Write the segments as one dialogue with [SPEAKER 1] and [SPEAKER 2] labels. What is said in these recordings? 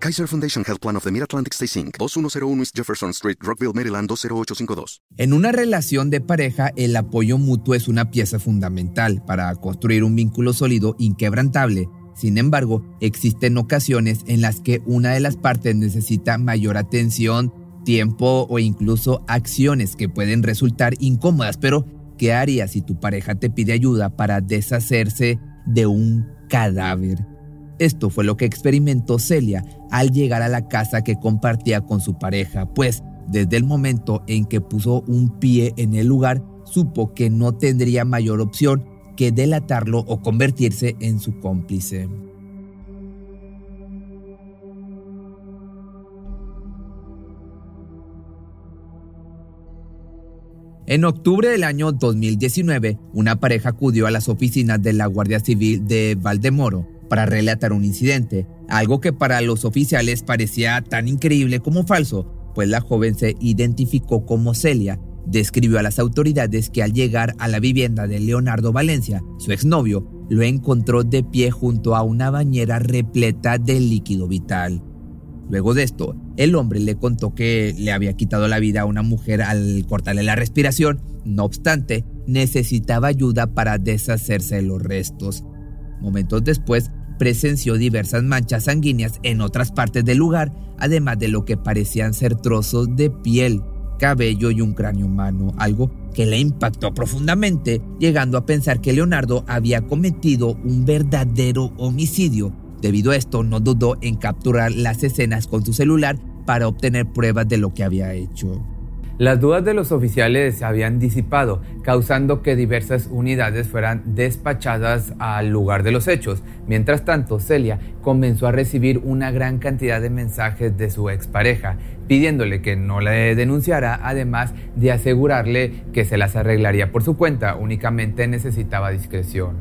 [SPEAKER 1] Kaiser Foundation Health Plan of the Mid-Atlantic Stay Inc., 2101 East Jefferson Street, Rockville, Maryland 20852.
[SPEAKER 2] En una relación de pareja, el apoyo mutuo es una pieza fundamental para construir un vínculo sólido inquebrantable. Sin embargo, existen ocasiones en las que una de las partes necesita mayor atención, tiempo o incluso acciones que pueden resultar incómodas, pero ¿qué harías si tu pareja te pide ayuda para deshacerse de un cadáver? Esto fue lo que experimentó Celia al llegar a la casa que compartía con su pareja, pues desde el momento en que puso un pie en el lugar, supo que no tendría mayor opción que delatarlo o convertirse en su cómplice. En octubre del año 2019, una pareja acudió a las oficinas de la Guardia Civil de Valdemoro para relatar un incidente, algo que para los oficiales parecía tan increíble como falso, pues la joven se identificó como Celia, describió a las autoridades que al llegar a la vivienda de Leonardo Valencia, su exnovio, lo encontró de pie junto a una bañera repleta de líquido vital. Luego de esto, el hombre le contó que le había quitado la vida a una mujer al cortarle la respiración, no obstante, necesitaba ayuda para deshacerse de los restos. Momentos después, presenció diversas manchas sanguíneas en otras partes del lugar, además de lo que parecían ser trozos de piel, cabello y un cráneo humano, algo que le impactó profundamente, llegando a pensar que Leonardo había cometido un verdadero homicidio. Debido a esto, no dudó en capturar las escenas con su celular para obtener pruebas de lo que había hecho.
[SPEAKER 3] Las dudas de los oficiales se habían disipado, causando que diversas unidades fueran despachadas al lugar de los hechos. Mientras tanto, Celia comenzó a recibir una gran cantidad de mensajes de su expareja, pidiéndole que no le denunciara, además de asegurarle que se las arreglaría por su cuenta, únicamente necesitaba discreción.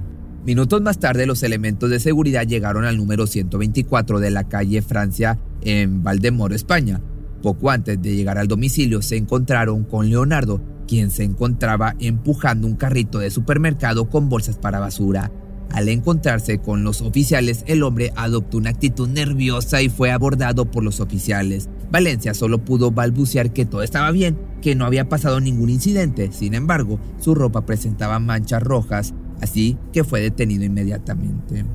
[SPEAKER 2] Minutos más tarde, los elementos de seguridad llegaron al número 124 de la calle Francia en Valdemoro, España poco antes de llegar al domicilio se encontraron con Leonardo, quien se encontraba empujando un carrito de supermercado con bolsas para basura. Al encontrarse con los oficiales, el hombre adoptó una actitud nerviosa y fue abordado por los oficiales. Valencia solo pudo balbucear que todo estaba bien, que no había pasado ningún incidente. Sin embargo, su ropa presentaba manchas rojas, así que fue detenido inmediatamente.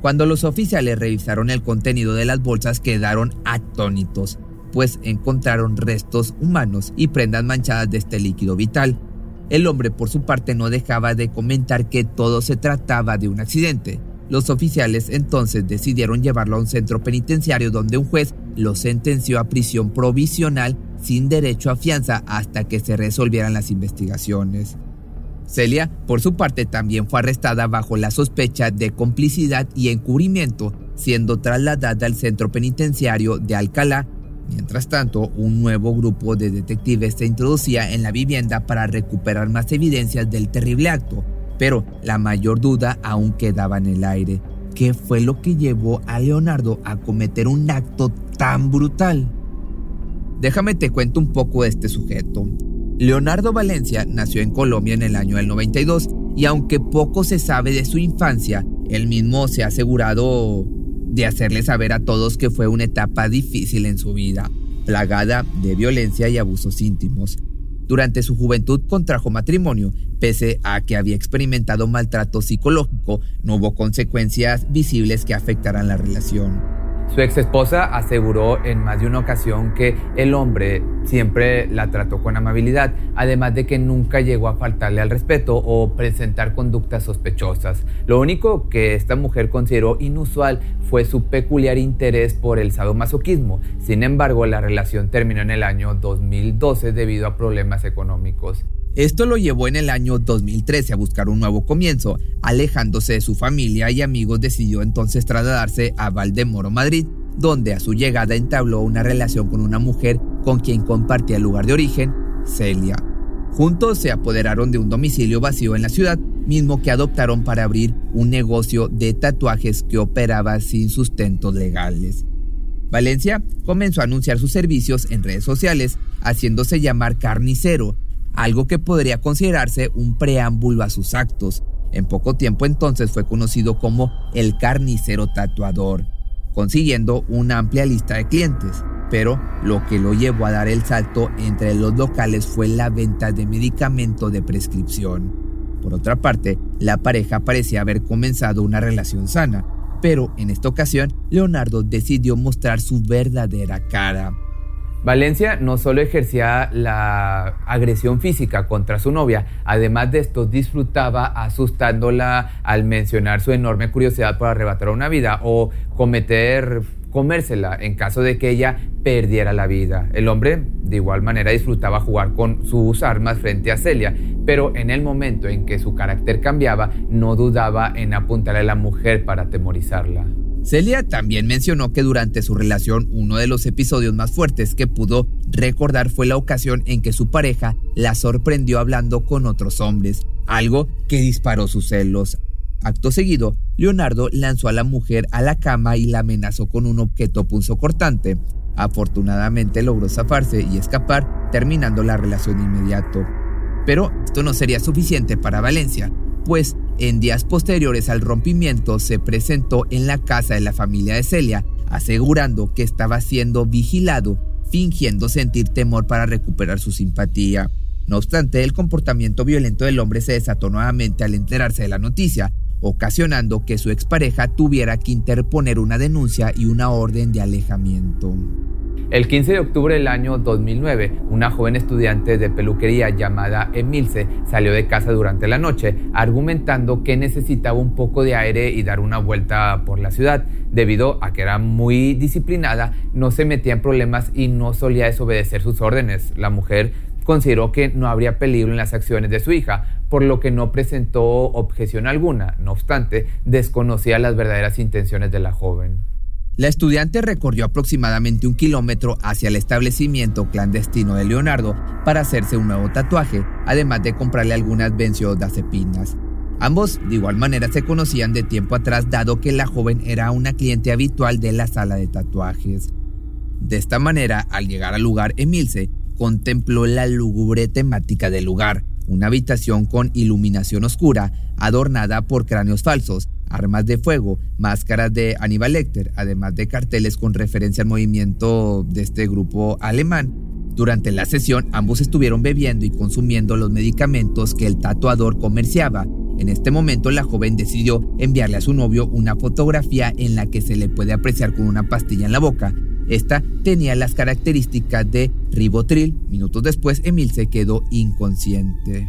[SPEAKER 2] Cuando los oficiales revisaron el contenido de las bolsas, quedaron atónitos pues encontraron restos humanos y prendas manchadas de este líquido vital. El hombre por su parte no dejaba de comentar que todo se trataba de un accidente. Los oficiales entonces decidieron llevarlo a un centro penitenciario donde un juez lo sentenció a prisión provisional sin derecho a fianza hasta que se resolvieran las investigaciones. Celia, por su parte, también fue arrestada bajo la sospecha de complicidad y encubrimiento, siendo trasladada al centro penitenciario de Alcalá Mientras tanto, un nuevo grupo de detectives se introducía en la vivienda para recuperar más evidencias del terrible acto, pero la mayor duda aún quedaba en el aire. ¿Qué fue lo que llevó a Leonardo a cometer un acto tan brutal? Déjame te cuento un poco de este sujeto. Leonardo Valencia nació en Colombia en el año del 92 y aunque poco se sabe de su infancia, él mismo se ha asegurado de hacerle saber a todos que fue una etapa difícil en su vida, plagada de violencia y abusos íntimos. Durante su juventud contrajo matrimonio, pese a que había experimentado maltrato psicológico, no hubo consecuencias visibles que afectaran la relación.
[SPEAKER 3] Su ex esposa aseguró en más de una ocasión que el hombre siempre la trató con amabilidad, además de que nunca llegó a faltarle al respeto o presentar conductas sospechosas. Lo único que esta mujer consideró inusual fue su peculiar interés por el sadomasoquismo. Sin embargo, la relación terminó en el año 2012 debido a problemas económicos.
[SPEAKER 2] Esto lo llevó en el año 2013 a buscar un nuevo comienzo. Alejándose de su familia y amigos, decidió entonces trasladarse a Valdemoro, Madrid, donde a su llegada entabló una relación con una mujer con quien compartía el lugar de origen, Celia. Juntos se apoderaron de un domicilio vacío en la ciudad, mismo que adoptaron para abrir un negocio de tatuajes que operaba sin sustentos legales. Valencia comenzó a anunciar sus servicios en redes sociales, haciéndose llamar carnicero, algo que podría considerarse un preámbulo a sus actos. En poco tiempo entonces fue conocido como el carnicero tatuador, consiguiendo una amplia lista de clientes. Pero lo que lo llevó a dar el salto entre los locales fue la venta de medicamento de prescripción. Por otra parte, la pareja parecía haber comenzado una relación sana, pero en esta ocasión Leonardo decidió mostrar su verdadera cara.
[SPEAKER 3] Valencia no solo ejercía la agresión física contra su novia, además de esto disfrutaba asustándola al mencionar su enorme curiosidad por arrebatar una vida o cometer comérsela en caso de que ella perdiera la vida. El hombre de igual manera disfrutaba jugar con sus armas frente a Celia, pero en el momento en que su carácter cambiaba, no dudaba en apuntarle a la mujer para atemorizarla.
[SPEAKER 2] Celia también mencionó que durante su relación uno de los episodios más fuertes que pudo recordar fue la ocasión en que su pareja la sorprendió hablando con otros hombres, algo que disparó sus celos. Acto seguido, Leonardo lanzó a la mujer a la cama y la amenazó con un objeto punzocortante. Afortunadamente logró zafarse y escapar, terminando la relación inmediato. Pero esto no sería suficiente para Valencia, pues en días posteriores al rompimiento se presentó en la casa de la familia de Celia, asegurando que estaba siendo vigilado, fingiendo sentir temor para recuperar su simpatía. No obstante, el comportamiento violento del hombre se desató nuevamente al enterarse de la noticia, ocasionando que su expareja tuviera que interponer una denuncia y una orden de alejamiento.
[SPEAKER 3] El 15 de octubre del año 2009, una joven estudiante de peluquería llamada Emilce salió de casa durante la noche argumentando que necesitaba un poco de aire y dar una vuelta por la ciudad. Debido a que era muy disciplinada, no se metía en problemas y no solía desobedecer sus órdenes. La mujer consideró que no habría peligro en las acciones de su hija, por lo que no presentó objeción alguna. No obstante, desconocía las verdaderas intenciones de la joven.
[SPEAKER 2] La estudiante recorrió aproximadamente un kilómetro hacia el establecimiento clandestino de Leonardo para hacerse un nuevo tatuaje, además de comprarle algunas benzodiazepinas. Ambos de igual manera se conocían de tiempo atrás dado que la joven era una cliente habitual de la sala de tatuajes. De esta manera, al llegar al lugar, Emilce contempló la lúgubre temática del lugar, una habitación con iluminación oscura adornada por cráneos falsos, armas de fuego, máscaras de Aníbal Lecter, además de carteles con referencia al movimiento de este grupo alemán. Durante la sesión, ambos estuvieron bebiendo y consumiendo los medicamentos que el tatuador comerciaba. En este momento, la joven decidió enviarle a su novio una fotografía en la que se le puede apreciar con una pastilla en la boca. Esta tenía las características de ribotril. Minutos después, Emil se quedó inconsciente.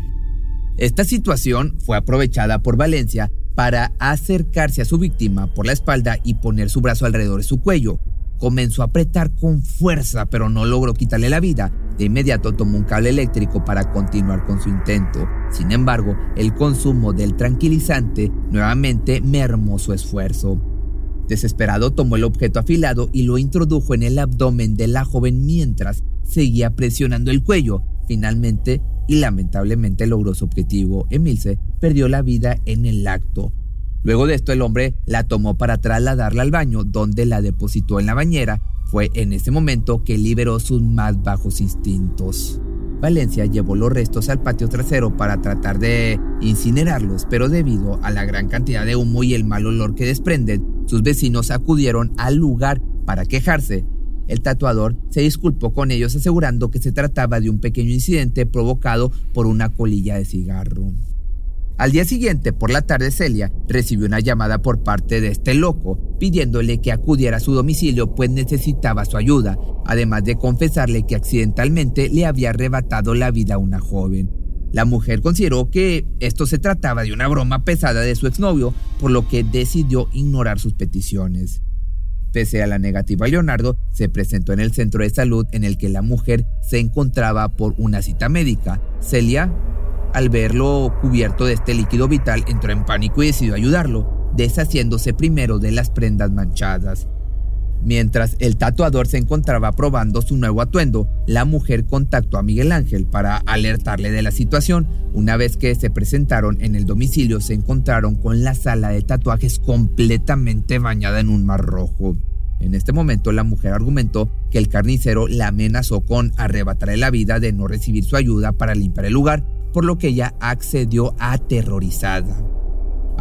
[SPEAKER 2] Esta situación fue aprovechada por Valencia para acercarse a su víctima por la espalda y poner su brazo alrededor de su cuello. Comenzó a apretar con fuerza, pero no logró quitarle la vida. De inmediato tomó un cable eléctrico para continuar con su intento. Sin embargo, el consumo del tranquilizante nuevamente mermó su esfuerzo. Desesperado tomó el objeto afilado y lo introdujo en el abdomen de la joven mientras seguía presionando el cuello. Finalmente y lamentablemente logró su objetivo. Emilce perdió la vida en el acto. Luego de esto el hombre la tomó para trasladarla al baño donde la depositó en la bañera. Fue en ese momento que liberó sus más bajos instintos. Valencia llevó los restos al patio trasero para tratar de incinerarlos, pero debido a la gran cantidad de humo y el mal olor que desprenden, sus vecinos acudieron al lugar para quejarse. El tatuador se disculpó con ellos asegurando que se trataba de un pequeño incidente provocado por una colilla de cigarro. Al día siguiente, por la tarde, Celia recibió una llamada por parte de este loco, pidiéndole que acudiera a su domicilio pues necesitaba su ayuda, además de confesarle que accidentalmente le había arrebatado la vida a una joven. La mujer consideró que esto se trataba de una broma pesada de su exnovio, por lo que decidió ignorar sus peticiones. Pese a la negativa, Leonardo se presentó en el centro de salud en el que la mujer se encontraba por una cita médica. Celia, al verlo cubierto de este líquido vital, entró en pánico y decidió ayudarlo, deshaciéndose primero de las prendas manchadas. Mientras el tatuador se encontraba probando su nuevo atuendo, la mujer contactó a Miguel Ángel para alertarle de la situación. Una vez que se presentaron en el domicilio, se encontraron con la sala de tatuajes completamente bañada en un mar rojo. En este momento, la mujer argumentó que el carnicero la amenazó con arrebatarle la vida de no recibir su ayuda para limpiar el lugar, por lo que ella accedió aterrorizada.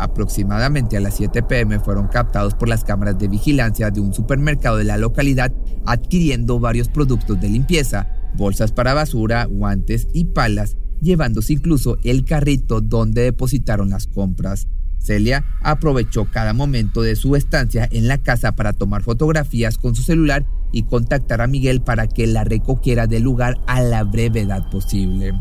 [SPEAKER 2] Aproximadamente a las 7 pm fueron captados por las cámaras de vigilancia de un supermercado de la localidad adquiriendo varios productos de limpieza, bolsas para basura, guantes y palas, llevándose incluso el carrito donde depositaron las compras. Celia aprovechó cada momento de su estancia en la casa para tomar fotografías con su celular y contactar a Miguel para que la recogiera del lugar a la brevedad posible.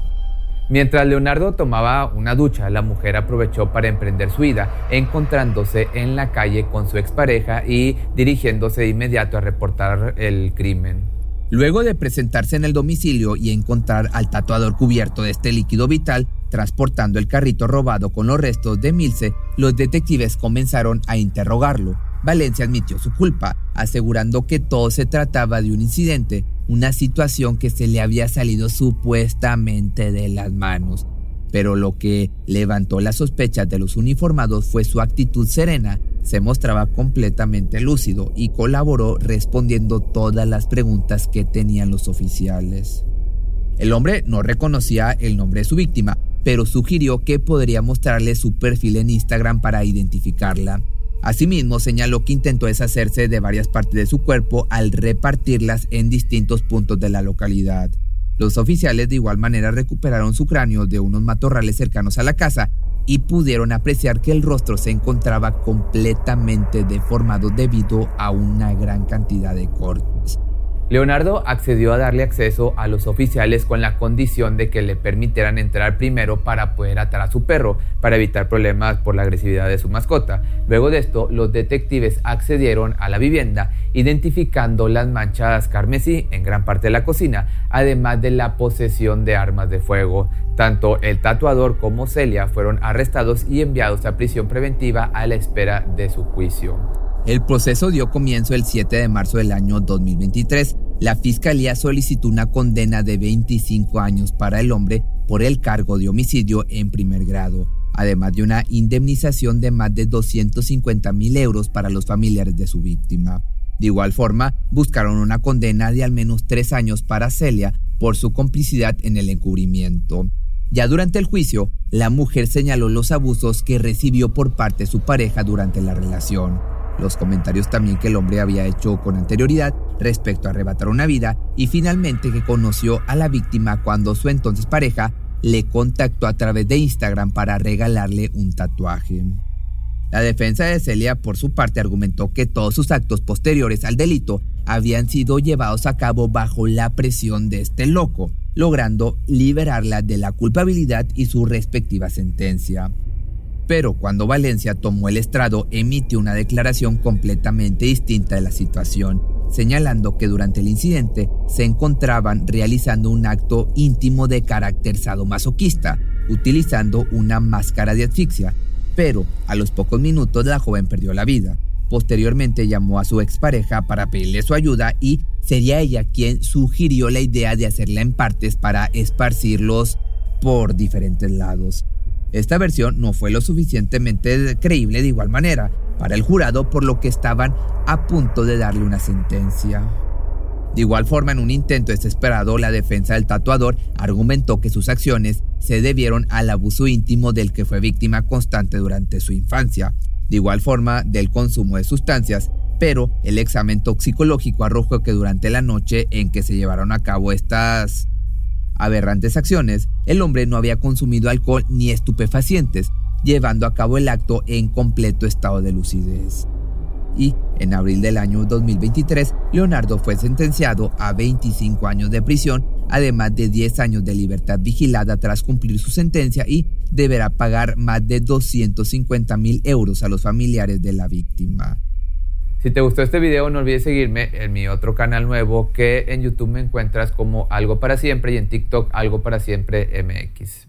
[SPEAKER 3] Mientras Leonardo tomaba una ducha, la mujer aprovechó para emprender su ida, encontrándose en la calle con su expareja y dirigiéndose de inmediato a reportar el crimen.
[SPEAKER 2] Luego de presentarse en el domicilio y encontrar al tatuador cubierto de este líquido vital, transportando el carrito robado con los restos de Milce, los detectives comenzaron a interrogarlo. Valencia admitió su culpa, asegurando que todo se trataba de un incidente, una situación que se le había salido supuestamente de las manos. Pero lo que levantó las sospechas de los uniformados fue su actitud serena. Se mostraba completamente lúcido y colaboró respondiendo todas las preguntas que tenían los oficiales. El hombre no reconocía el nombre de su víctima, pero sugirió que podría mostrarle su perfil en Instagram para identificarla. Asimismo, señaló que intentó deshacerse de varias partes de su cuerpo al repartirlas en distintos puntos de la localidad. Los oficiales de igual manera recuperaron su cráneo de unos matorrales cercanos a la casa y pudieron apreciar que el rostro se encontraba completamente deformado debido a una gran cantidad de cortes.
[SPEAKER 3] Leonardo accedió a darle acceso a los oficiales con la condición de que le permitieran entrar primero para poder atar a su perro, para evitar problemas por la agresividad de su mascota. Luego de esto, los detectives accedieron a la vivienda, identificando las manchas carmesí en gran parte de la cocina, además de la posesión de armas de fuego. Tanto el tatuador como Celia fueron arrestados y enviados a prisión preventiva a la espera de su juicio.
[SPEAKER 2] El proceso dio comienzo el 7 de marzo del año 2023. La fiscalía solicitó una condena de 25 años para el hombre por el cargo de homicidio en primer grado, además de una indemnización de más de 250 mil euros para los familiares de su víctima. De igual forma, buscaron una condena de al menos tres años para Celia por su complicidad en el encubrimiento. Ya durante el juicio, la mujer señaló los abusos que recibió por parte de su pareja durante la relación los comentarios también que el hombre había hecho con anterioridad respecto a arrebatar una vida y finalmente que conoció a la víctima cuando su entonces pareja le contactó a través de Instagram para regalarle un tatuaje. La defensa de Celia, por su parte, argumentó que todos sus actos posteriores al delito habían sido llevados a cabo bajo la presión de este loco, logrando liberarla de la culpabilidad y su respectiva sentencia. Pero cuando Valencia tomó el estrado, emitió una declaración completamente distinta de la situación, señalando que durante el incidente se encontraban realizando un acto íntimo de carácter sadomasoquista, utilizando una máscara de asfixia, pero a los pocos minutos la joven perdió la vida. Posteriormente llamó a su expareja para pedirle su ayuda y sería ella quien sugirió la idea de hacerla en partes para esparcirlos por diferentes lados. Esta versión no fue lo suficientemente creíble de igual manera para el jurado, por lo que estaban a punto de darle una sentencia. De igual forma, en un intento desesperado, la defensa del tatuador argumentó que sus acciones se debieron al abuso íntimo del que fue víctima constante durante su infancia, de igual forma del consumo de sustancias, pero el examen toxicológico arrojó que durante la noche en que se llevaron a cabo estas aberrantes acciones, el hombre no había consumido alcohol ni estupefacientes, llevando a cabo el acto en completo estado de lucidez. Y en abril del año 2023, Leonardo fue sentenciado a 25 años de prisión, además de 10 años de libertad vigilada tras cumplir su sentencia y deberá pagar más de 250 mil euros a los familiares de la víctima.
[SPEAKER 3] Si te gustó este video, no olvides seguirme en mi otro canal nuevo que en YouTube me encuentras como Algo para Siempre y en TikTok Algo para Siempre MX.